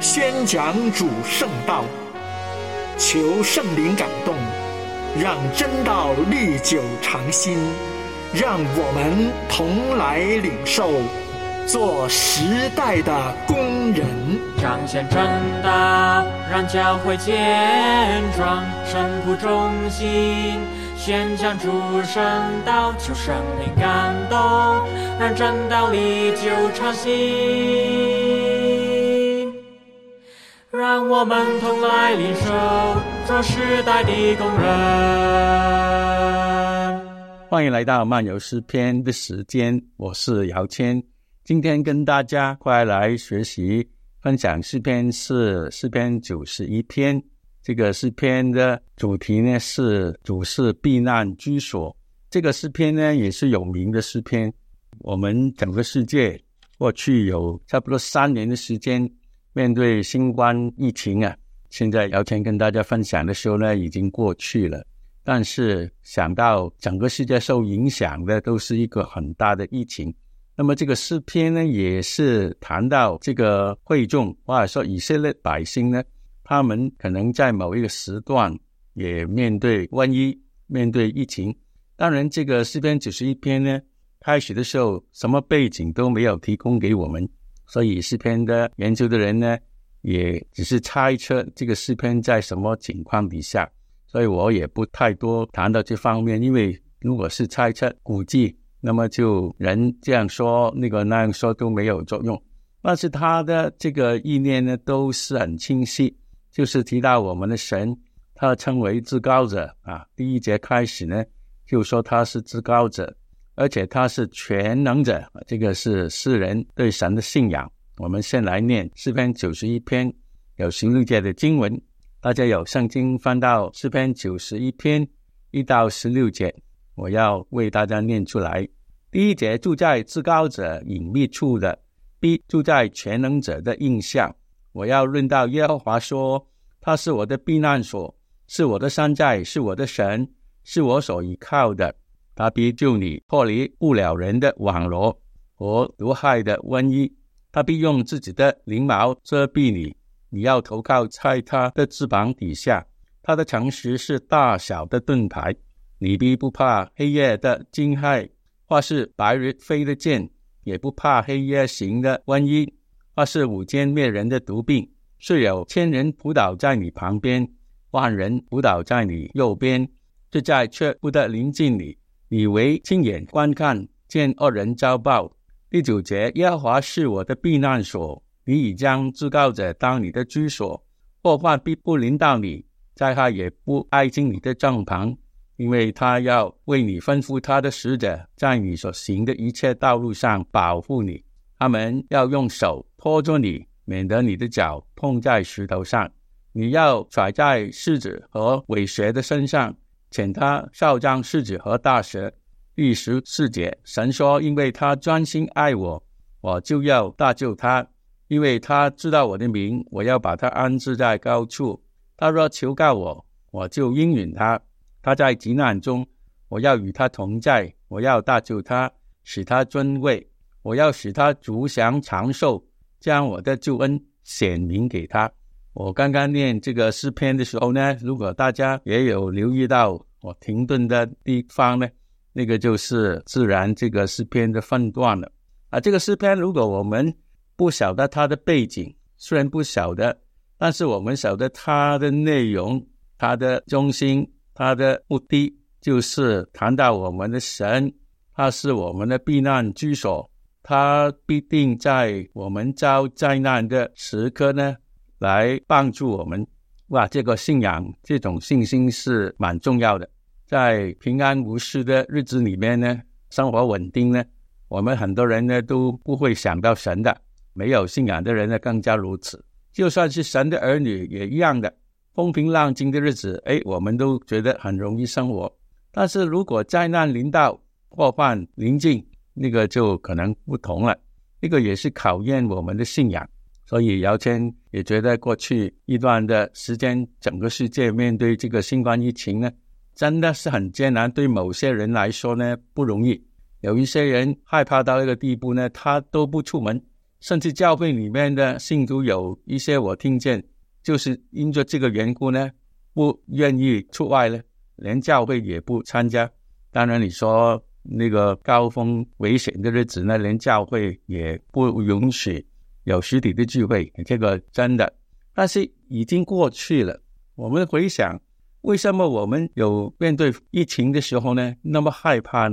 宣讲主圣道。求圣灵感动，让真道历久常新。让我们同来领受，做时代的工人。彰显真道，让教会健壮；神徒忠心。宣讲主圣道，求圣灵感动，让真道历久常新。让我们同来领受，做时代的工人。欢迎来到漫游诗篇的时间，我是姚谦，今天跟大家快来学习分享诗篇是诗篇九十一篇。这个诗篇的主题呢是主是避难居所。这个诗篇呢也是有名的诗篇。我们整个世界过去有差不多三年的时间面对新冠疫情啊，现在姚谦跟大家分享的时候呢已经过去了。但是想到整个世界受影响的都是一个很大的疫情，那么这个诗篇呢也是谈到这个会众或者说以色列百姓呢。他们可能在某一个时段也面对瘟疫，面对疫情。当然，这个诗篇九十一篇呢，开始的时候什么背景都没有提供给我们，所以诗篇的研究的人呢，也只是猜测这个诗篇在什么情况底下。所以我也不太多谈到这方面，因为如果是猜测、估计，那么就人这样说、那个那样说都没有作用。但是他的这个意念呢，都是很清晰。就是提到我们的神，他称为至高者啊。第一节开始呢，就说他是至高者，而且他是全能者。这个是世人对神的信仰。我们先来念诗篇九十一篇，有十六节的经文。大家有圣经翻到诗篇九十一篇一到十六节，我要为大家念出来。第一节住在至高者隐秘处的，B 住在全能者的印象。我要论到耶和华说，他是我的避难所，是我的山寨，是我的神，是我所依靠的。他必救你脱离不了人的网罗和毒害的瘟疫。他必用自己的翎毛遮蔽你，你要投靠在他的翅膀底下。他的诚实是大小的盾牌，你必不怕黑夜的惊骇，或是白日飞的箭，也不怕黑夜行的瘟疫。或是午间灭人的毒病，是有千人扑倒在你旁边，万人扑倒在你右边，这在却不得临近你。以为亲眼观看，见恶人遭报。第九节，耶和华是我的避难所，你已将至高者当你的居所，祸患必不临到你，灾害也不挨近你的帐篷，因为他要为你吩咐他的使者，在你所行的一切道路上保护你。他们要用手托住你，免得你的脚碰在石头上。你要甩在狮子和尾蛇的身上，遣他少将世子和大蛇。第十四节，神说：“因为他专心爱我，我就要大救他。因为他知道我的名，我要把他安置在高处。他若求告我，我就应允他。他在急难中，我要与他同在。我要大救他，使他尊位。”我要使他足享长寿，将我的救恩显明给他。我刚刚念这个诗篇的时候呢，如果大家也有留意到我停顿的地方呢，那个就是自然这个诗篇的分段了。啊，这个诗篇如果我们不晓得它的背景，虽然不晓得，但是我们晓得它的内容、它的中心、它的目的，就是谈到我们的神，他是我们的避难居所。他必定在我们遭灾难的时刻呢，来帮助我们。哇，这个信仰、这种信心是蛮重要的。在平安无事的日子里面呢，生活稳定呢，我们很多人呢都不会想到神的。没有信仰的人呢，更加如此。就算是神的儿女也一样的，风平浪静的日子，哎，我们都觉得很容易生活。但是如果灾难临到，祸患临近，那个就可能不同了。那个也是考验我们的信仰。所以姚谦也觉得，过去一段的时间，整个世界面对这个新冠疫情呢，真的是很艰难。对某些人来说呢，不容易。有一些人害怕到一个地步呢，他都不出门，甚至教会里面的信徒有一些，我听见就是因着这个缘故呢，不愿意出外了，连教会也不参加。当然，你说那个高峰危险的日子呢，连教会也不允许有实体的聚会，这个真的。但是已经过去了。我们回想，为什么我们有面对疫情的时候呢，那么害怕？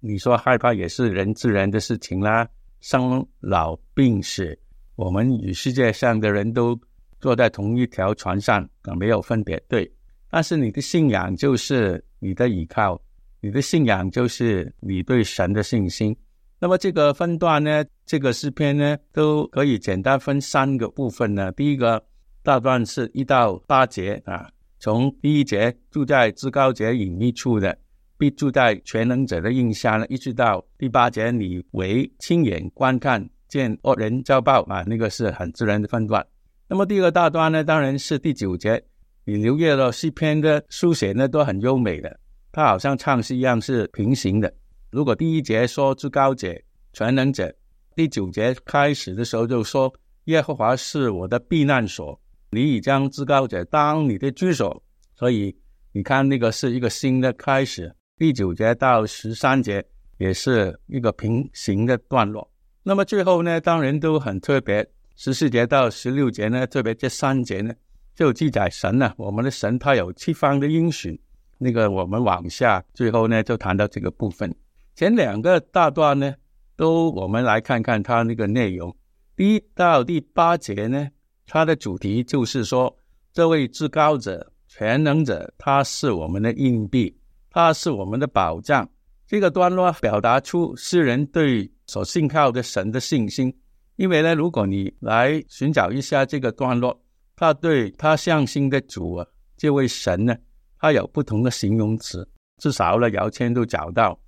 你说害怕也是人自然的事情啦，生老病死，我们与世界上的人都坐在同一条船上啊，没有分别。对，但是你的信仰就是你的依靠。你的信仰就是你对神的信心。那么这个分段呢，这个诗篇呢，都可以简单分三个部分呢。第一个大段是一到八节啊，从第一节住在至高者隐秘处的，必住在全能者的印象呢，一直到第八节，你为亲眼观看见恶人遭报啊，那个是很自然的分段。那么第二个大段呢，当然是第九节，你留意了诗篇的书写呢，都很优美的。它好像唱诗一样是平行的。如果第一节说至高者、全能者，第九节开始的时候就说耶和华是我的避难所，你已将至高者当你的居所。所以你看那个是一个新的开始。第九节到十三节也是一个平行的段落。那么最后呢，当然都很特别。十四节到十六节呢，特别这三节呢，就记载神呢，我们的神他有七方的应许。那个我们往下，最后呢就谈到这个部分。前两个大段呢，都我们来看看它那个内容。第一到第八节呢，它的主题就是说，这位至高者、全能者，他是我们的硬币，他是我们的保障。这个段落表达出诗人对所信靠的神的信心。因为呢，如果你来寻找一下这个段落，他对他向心的主啊，这位神呢。他有不同的形容词，至少呢，姚谦都找到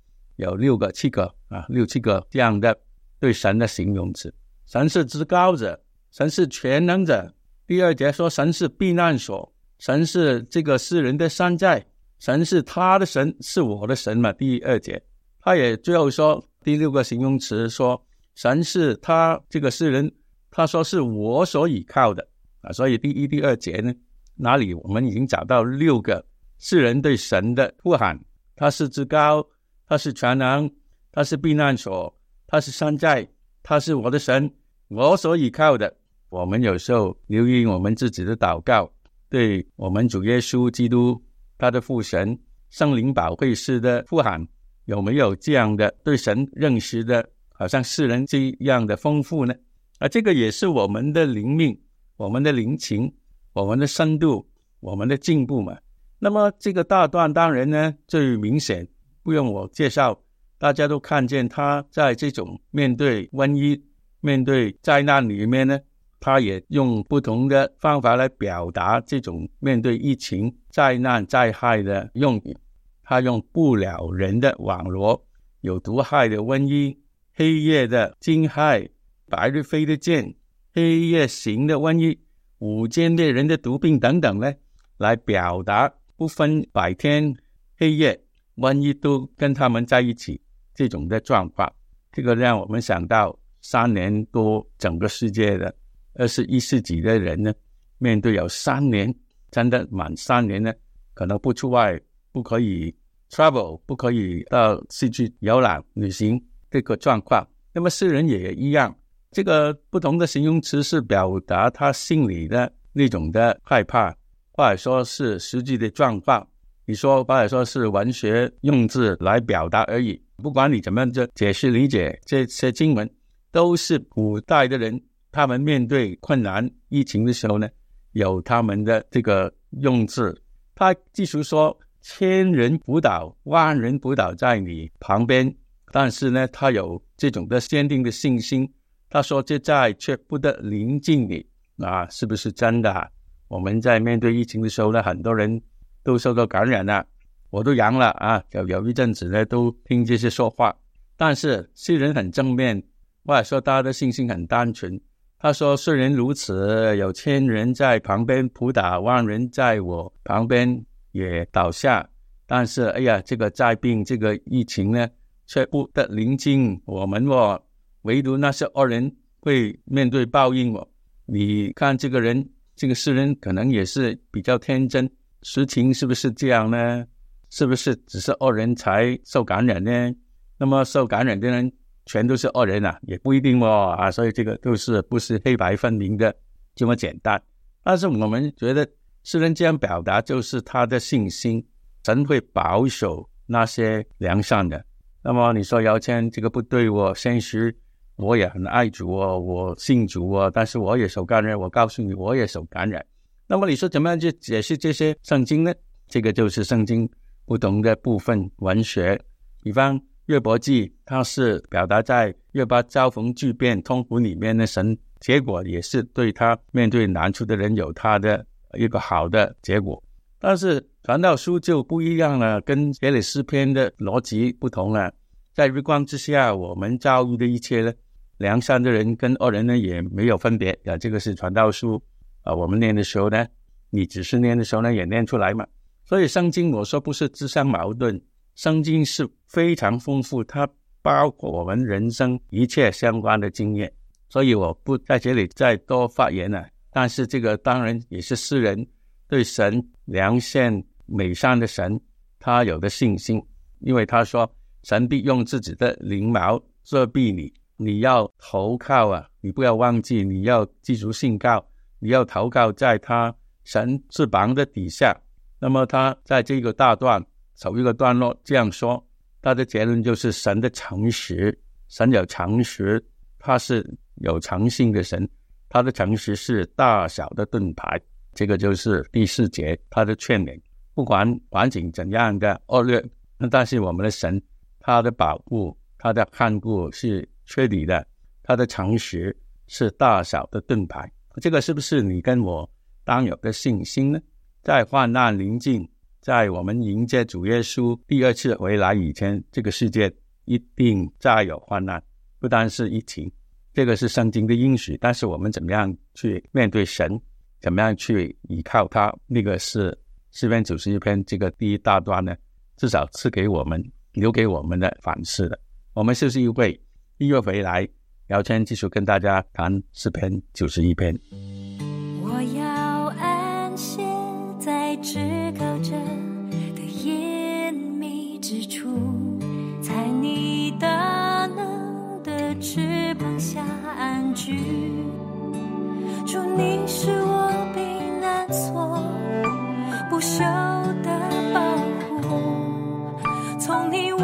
有六个、七个啊，六七个这样的对神的形容词。神是至高者，神是全能者。第二节说神是避难所，神是这个世人的山寨，神是他的神，是我的神嘛。第二节，他也最后说第六个形容词说神是他这个世人，他说是我所倚靠的啊。所以第一、第二节呢，哪里我们已经找到六个。世人对神的呼喊，他是至高，他是全能，他是避难所，他是山寨，他是我的神，我所依靠的。我们有时候留意我们自己的祷告，对我们主耶稣基督他的父神圣灵宝会师的呼喊，有没有这样的对神认识的，好像世人这样的丰富呢？啊，这个也是我们的灵命，我们的灵情，我们的深度，我们的进步嘛。那么这个大段当然呢，最明显不用我介绍，大家都看见他在这种面对瘟疫、面对灾难里面呢，他也用不同的方法来表达这种面对疫情、灾难、灾害的用语。他用不了人的网罗，有毒害的瘟疫、黑夜的惊骇、白日飞的箭、黑夜行的瘟疫、午间猎人的毒病等等呢，来表达。不分白天黑夜，万一都跟他们在一起，这种的状况，这个让我们想到三年多整个世界的二十一世纪的人呢，面对有三年真的满三年呢，可能不出外，不可以 travel，不可以到市区游览旅行这个状况。那么诗人也一样，这个不同的形容词是表达他心里的那种的害怕。或者说是实际的状况，你说或者说是文学用字来表达而已。不管你怎么样就解释理解这些经文，都是古代的人他们面对困难疫情的时候呢，有他们的这个用字。他继续说：“千人辅导，万人辅导在你旁边。”但是呢，他有这种的坚定的信心。他说：“这在却不得临近你。”啊，是不是真的？我们在面对疫情的时候呢，很多人都受到感染了，我都阳了啊，有有一阵子呢都听这些说话，但是虽然很正面，或者说大家的信心很单纯。他说：“虽然如此，有千人在旁边扑打，万人在我旁边也倒下，但是，哎呀，这个灾病，这个疫情呢，却不得临近我们哦。唯独那些恶人会面对报应哦。你看，这个人，这个世人可能也是比较天真，实情是不是这样呢？是不是只是恶人才受感染呢？那么受感染的人？”全都是恶人呐，也不一定哦啊，所以这个都是不是黑白分明的这么简单。但是我们觉得诗人这样表达，就是他的信心，神会保守那些良善的。那么你说姚谦这个不对，我现实我也很爱主哦，我信主哦，但是我也受感染。我告诉你，我也受感染。那么你说怎么样去解释这些圣经呢？这个就是圣经不同的部分文学，比方。约伯记，它是表达在约伯遭逢巨变、痛苦里面的神，结果也是对他面对难处的人有他的一个好的结果。但是传道书就不一样了，跟耶利诗篇的逻辑不同了。在日光之下，我们遭遇的一切呢，良善的人跟恶人呢也没有分别啊。这个是传道书啊，我们念的时候呢，你只是念的时候呢也念出来嘛。所以圣经我说不是自相矛盾。圣经是非常丰富，它包括我们人生一切相关的经验，所以我不在这里再多发言了。但是这个当然也是诗人对神良善美善的神他有的信心，因为他说神必用自己的灵毛遮蔽你，你要投靠啊，你不要忘记，你要记住信告，你要投靠在他神翅膀的底下。那么他在这个大段。首一个段落，这样说，他的结论就是神的诚实，神有诚实，他是有诚信的神，他的诚实是大小的盾牌。这个就是第四节他的劝勉，不管环境怎样的恶劣，那但是我们的神，他的保护，他的看顾是彻底的，他的诚实是大小的盾牌。这个是不是你跟我当有的信心呢？在患难临近。在我们迎接主耶稣第二次回来以前，这个世界一定再有患难，不单是疫情，这个是圣经的应许。但是我们怎么样去面对神，怎么样去依靠他，那个是诗篇九十一篇这个第一大段呢？至少赐给我们留给我们的反思的。我们休息一会，音乐回来，姚谦继续跟大家谈诗篇九十一篇。我要安歇在至高者的眼迷之处，在你大能的。翅膀下安居，祝你是我避难所，不朽的保护，从你我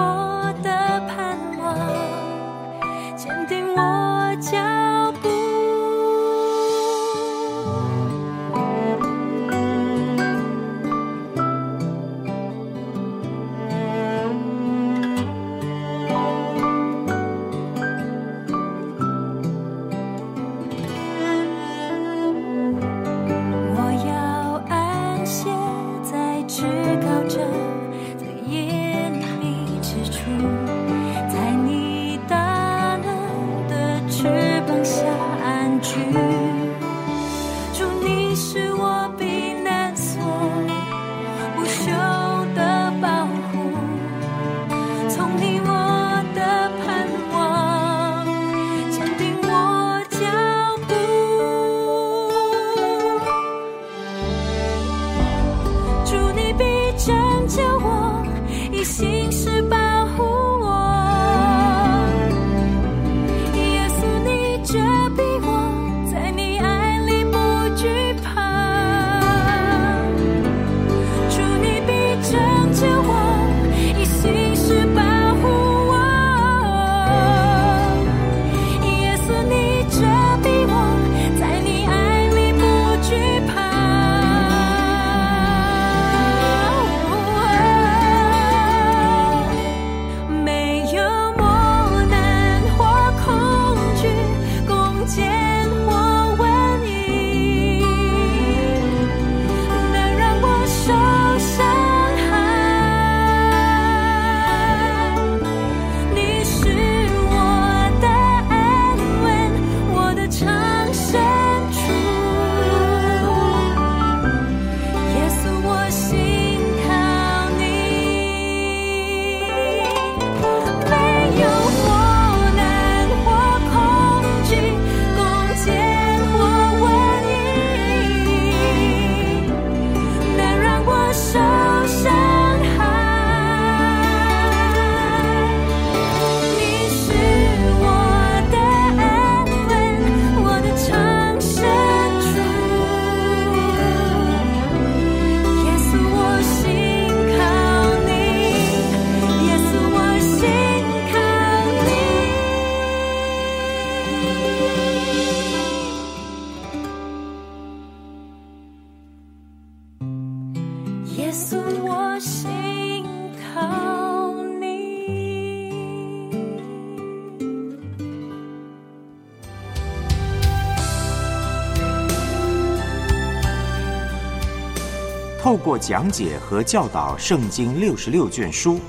讲解和教导《圣经》六十六卷书，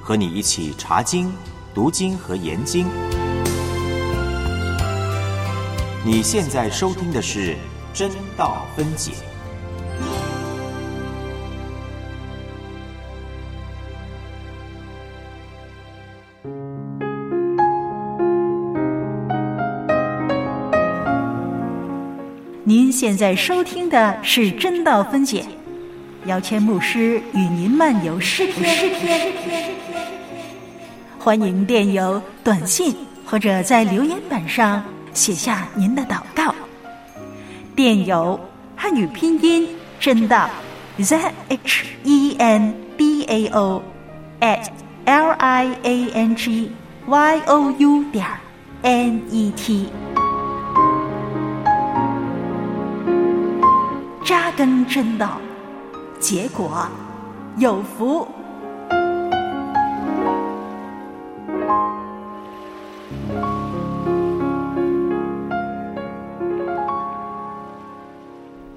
和你一起查经、读经和研经。你现在收听的是《真道分解》。您现在收听的是真道分解，姚谦牧师与您漫游诗篇。欢迎电邮、短信或者在留言板上写下您的祷告。电邮汉语拼音真道 z h e n d a o at l i a n g y o u 点 n e t。扎根真道，结果有福。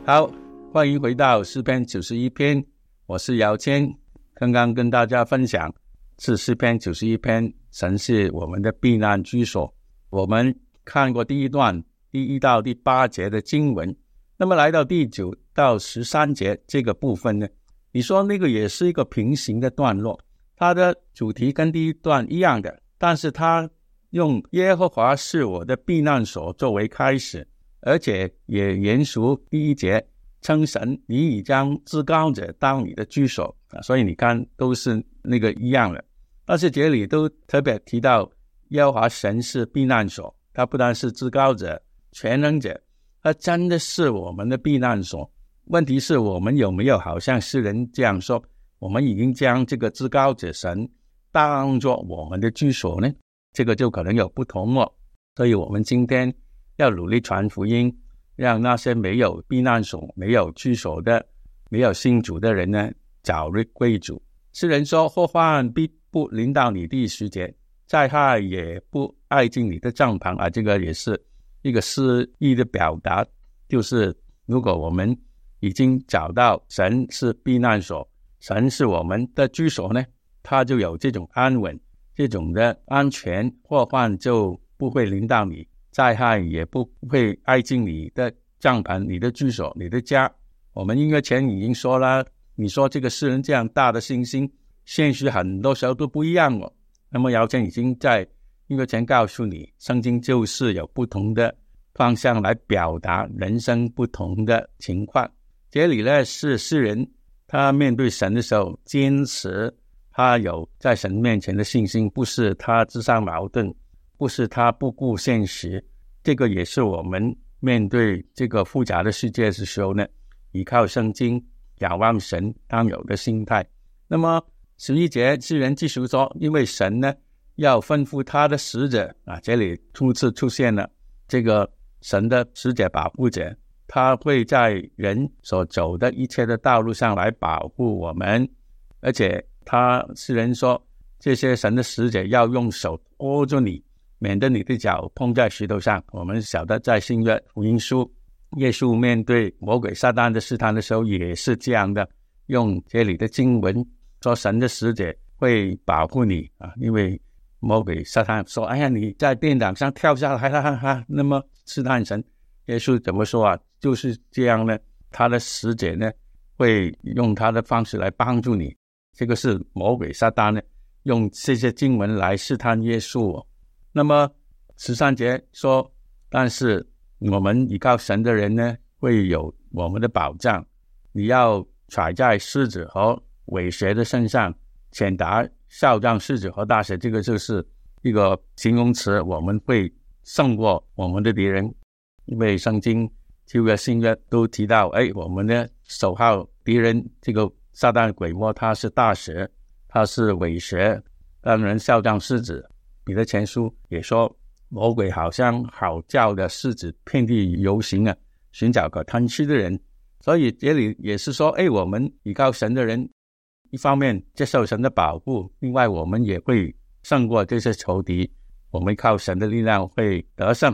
好，欢迎回到诗篇九十一篇，我是姚谦。刚刚跟大家分享是诗篇九十一篇，神是我们的避难居所。我们看过第一段第一到第八节的经文，那么来到第九到十三节这个部分呢，你说那个也是一个平行的段落，它的主题跟第一段一样的，但是它用耶和华是我的避难所作为开始。而且也延续第一节称神，你已将至高者当你的居所啊，所以你看都是那个一样的。但是这里都特别提到耶和华神是避难所，他不但是至高者、全能者，他真的是我们的避难所。问题是我们有没有好像诗人这样说，我们已经将这个至高者神当作我们的居所呢？这个就可能有不同了。所以我们今天。要努力传福音，让那些没有避难所、没有居所的、没有信主的人呢，早日归主。诗人说：“祸患必不临到你的时节，灾害也不挨近你的帐篷。”啊，这个也是一个诗意的表达，就是如果我们已经找到神是避难所，神是我们的居所呢，他就有这种安稳、这种的安全，祸患就不会临到你。灾害也不会挨近你的帐篷、你的居所、你的家。我们音乐前已经说了，你说这个诗人这样大的信心，现实很多时候都不一样哦。那么姚谦已经在音乐前告诉你，圣经就是有不同的方向来表达人生不同的情况。这里呢是诗人他面对神的时候，坚持他有在神面前的信心，不是他自相矛盾。不是他不顾现实，这个也是我们面对这个复杂的世界的时候呢，依靠圣经、仰望神当有的心态。那么十一节诗人继续说，因为神呢要吩咐他的使者啊，这里初次出现了这个神的使者保护者，他会在人所走的一切的道路上来保护我们，而且他是人说，这些神的使者要用手托住你。免得你的脚碰在石头上。我们晓得，在新约福音书，耶稣面对魔鬼撒旦的试探的时候，也是这样的，用这里的经文说：“神的使者会保护你啊！”因为魔鬼撒旦说：“哎呀，你在殿堂上跳下来，哈哈哈！”那么试探神，耶稣怎么说啊？就是这样呢，他的使者呢，会用他的方式来帮助你。这个是魔鬼撒旦呢，用这些经文来试探耶稣。那么十三节说，但是我们依靠神的人呢，会有我们的保障。你要踩在狮子和尾蛇的身上，潜达少壮狮子和大蛇，这个就是一个形容词。我们会胜过我们的敌人，因为圣经旧约新约都提到，哎，我们的首号敌人这个撒旦鬼魔，他是大蛇，他是尾蛇，当然少壮狮子。你的前书也说，魔鬼好像好叫的狮子，遍地游行啊，寻找可吞吃的人。所以这里也是说，哎，我们依靠神的人，一方面接受神的保护，另外我们也会胜过这些仇敌。我们靠神的力量会得胜，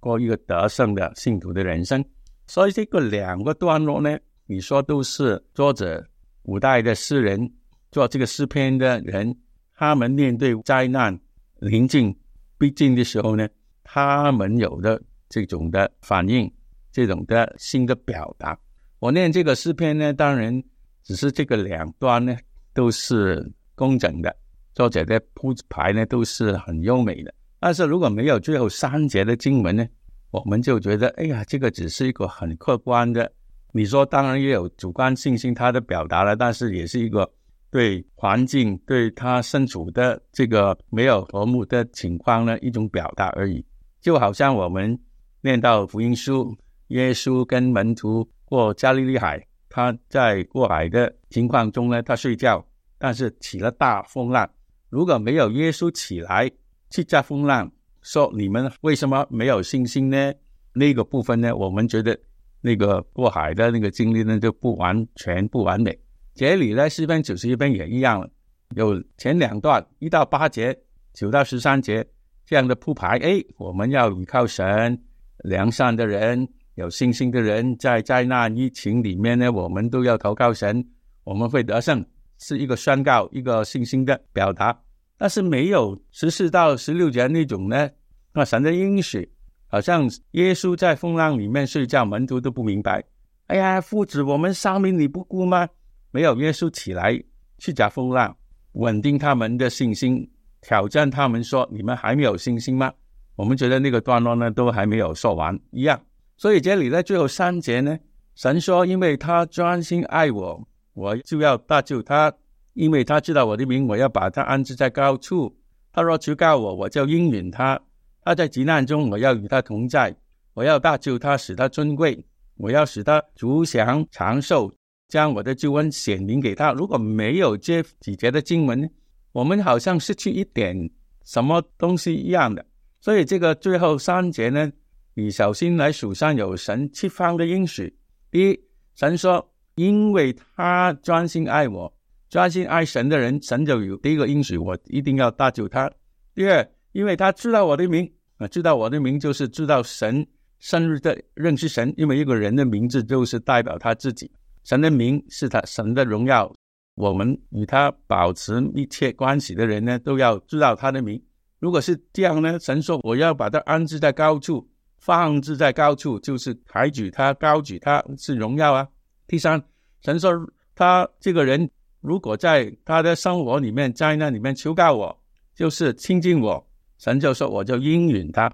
过一个得胜的信徒的人生。所以这个两个段落呢，你说都是作者古代的诗人做这个诗篇的人，他们面对灾难临近逼近的时候呢，他们有的这种的反应，这种的新的表达。我念这个诗篇呢，当然只是这个两端呢都是工整的，作者的铺排呢都是很优美的。但是如果没有最后三节的经文呢？我们就觉得，哎呀，这个只是一个很客观的。你说，当然也有主观信心他的表达了，但是也是一个对环境、对他身处的这个没有和睦的情况呢一种表达而已。就好像我们念到福音书，耶稣跟门徒过加利利海，他在过海的情况中呢，他睡觉，但是起了大风浪。如果没有耶稣起来去架风浪，说你们为什么没有信心呢？那个部分呢？我们觉得那个过海的那个经历呢就不完全不完美。这里呢，四篇九十一篇也一样了，有前两段一到八节，九到十三节这样的铺排。哎，我们要依靠神，良善的人、有信心的人，在灾难疫情里面呢，我们都要投靠神，我们会得胜，是一个宣告，一个信心的表达。但是没有十四到十六节那种呢？那神的应许，好像耶稣在风浪里面睡觉，门徒都不明白。哎呀，父子，我们三名你不顾吗？没有耶稣起来去讲风浪，稳定他们的信心，挑战他们说：你们还没有信心吗？我们觉得那个段落呢，都还没有说完一样。所以这里在最后三节呢，神说：因为他专心爱我，我就要搭救他。因为他知道我的名，我要把他安置在高处。他若求告我，我就应允他。他在急难中，我要与他同在。我要大救他，使他尊贵。我要使他足享长寿，将我的救恩显明给他。如果没有这几节的经文，我们好像失去一点什么东西一样的。所以这个最后三节呢，你小心来数上有神七方的应许。第一，神说，因为他专心爱我。专心爱神的人，神就有第一个应许，我一定要搭救他。第二，因为他知道我的名啊，知道我的名就是知道神深入的认识神，因为一个人的名字就是代表他自己，神的名是他神的荣耀。我们与他保持密切关系的人呢，都要知道他的名。如果是这样呢，神说我要把他安置在高处，放置在高处，就是抬举他，高举他是荣耀啊。第三，神说他这个人。如果在他的生活里面，灾难里面求告我，就是亲近我，神就说我就应允他。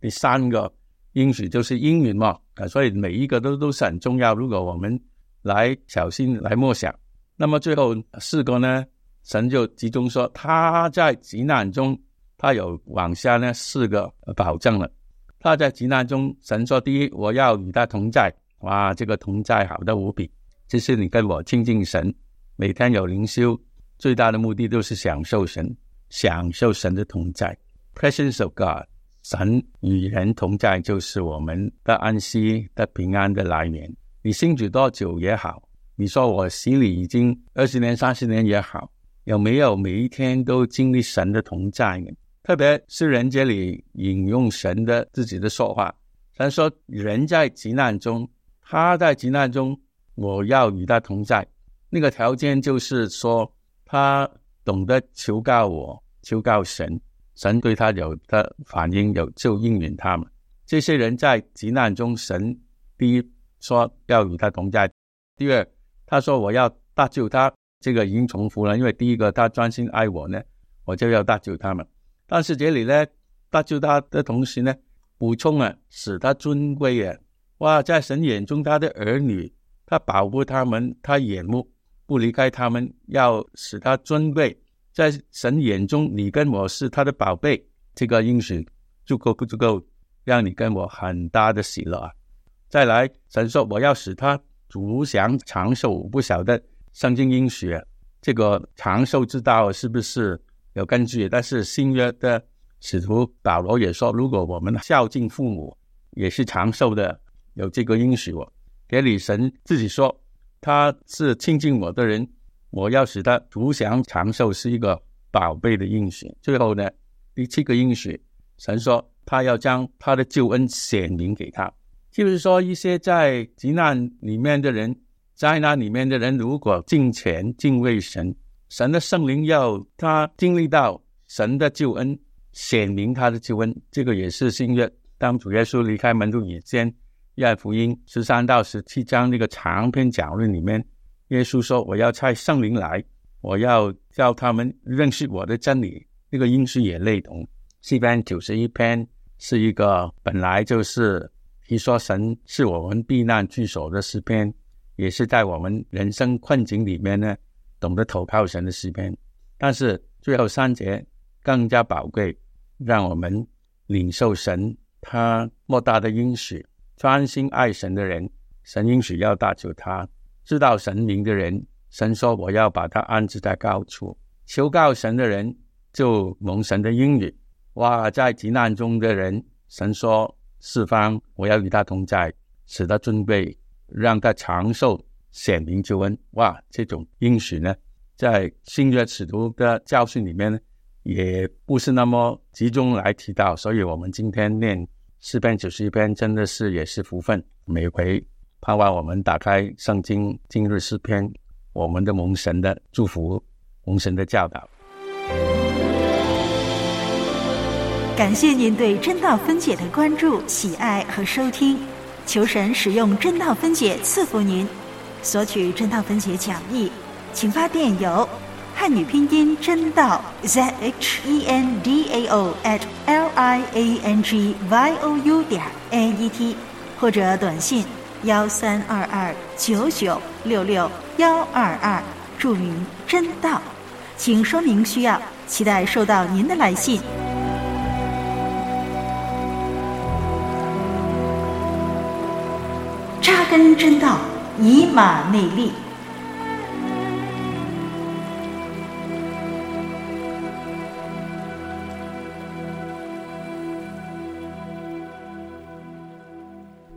第三个应许就是应允嘛啊，所以每一个都都是很重要。如果我们来小心来默想，那么最后四个呢，神就集中说他在急难中，他有往下呢四个保证了。他在急难中，神说第一，我要与他同在。哇，这个同在好的无比，就是你跟我亲近神。每天有灵修，最大的目的都是享受神，享受神的同在。Presence of God，神与人同在，就是我们的安息、的平安的来源。你信主多久也好，你说我洗礼已经二十年、三十年也好，有没有每一天都经历神的同在呢？特别是人这里引用神的自己的说话，神说：“人在急难中，他在急难中，我要与他同在。”那个条件就是说，他懂得求告我，求告神，神对他有的反应，有就应允他们。这些人在急难中，神第一说要与他同在，第二他说我要搭救他，这个已经重复了。因为第一个他专心爱我呢，我就要搭救他们。但是这里呢，搭救他的同时呢，补充啊，使他尊贵啊，哇，在神眼中他的儿女，他保护他们，他眼目。不离开他们，要使他尊贵，在神眼中，你跟我是他的宝贝。这个应许足够不足够，让你跟我很大的喜乐啊！再来，神说我要使他足享长寿。不晓得圣经应许这个长寿之道是不是有根据？但是新约的使徒保罗也说，如果我们孝敬父母，也是长寿的，有这个应许哦。别里神自己说他是亲近我的人，我要使他独享长寿，是一个宝贝的应许。最后呢，第七个应许，神说他要将他的救恩显明给他，就是说一些在急难里面的人，灾难里面的人，如果敬虔敬畏神，神的圣灵要他经历到神的救恩，显明他的救恩，这个也是新约。当主耶稣离开门徒以前。约翰福音十三到十七章那个长篇讲论里面，耶稣说：“我要差圣灵来，我要叫他们认识我的真理。”那个因是也类同。诗篇九十一篇是一个本来就是提说神是我们避难居所的诗篇，也是在我们人生困境里面呢，懂得投靠神的诗篇。但是最后三节更加宝贵，让我们领受神他莫大的应许。专心爱神的人，神应许要搭救他；知道神名的人，神说我要把他安置在高处。求告神的人，就蒙神的应允。哇，在急难中的人，神说四方我要与他同在，使他准备，让他长寿，显明救恩。哇，这种应许呢，在新约使徒的教训里面呢，也不是那么集中来提到，所以我们今天念。诗篇九十一篇真的是也是福分，每回盼望我们打开圣经今日诗篇，我们的蒙神的祝福，蒙神的教导。感谢您对真道分解的关注、喜爱和收听，求神使用真道分解赐福您。索取真道分解讲义，请发电邮。汉语拼音真道 z h e n d a o at l i a n g y o u 点 n e t 或者短信幺三二二九九六六幺二二，注明真道，请说明需要，期待收到您的来信。扎根真道，以马内利。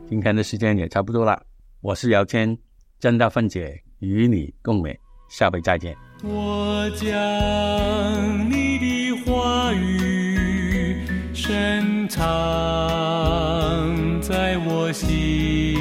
今天的时间也差不多了，我是姚谦，真道凤姐与你共勉，下回再见。我将你的话语深藏在我心，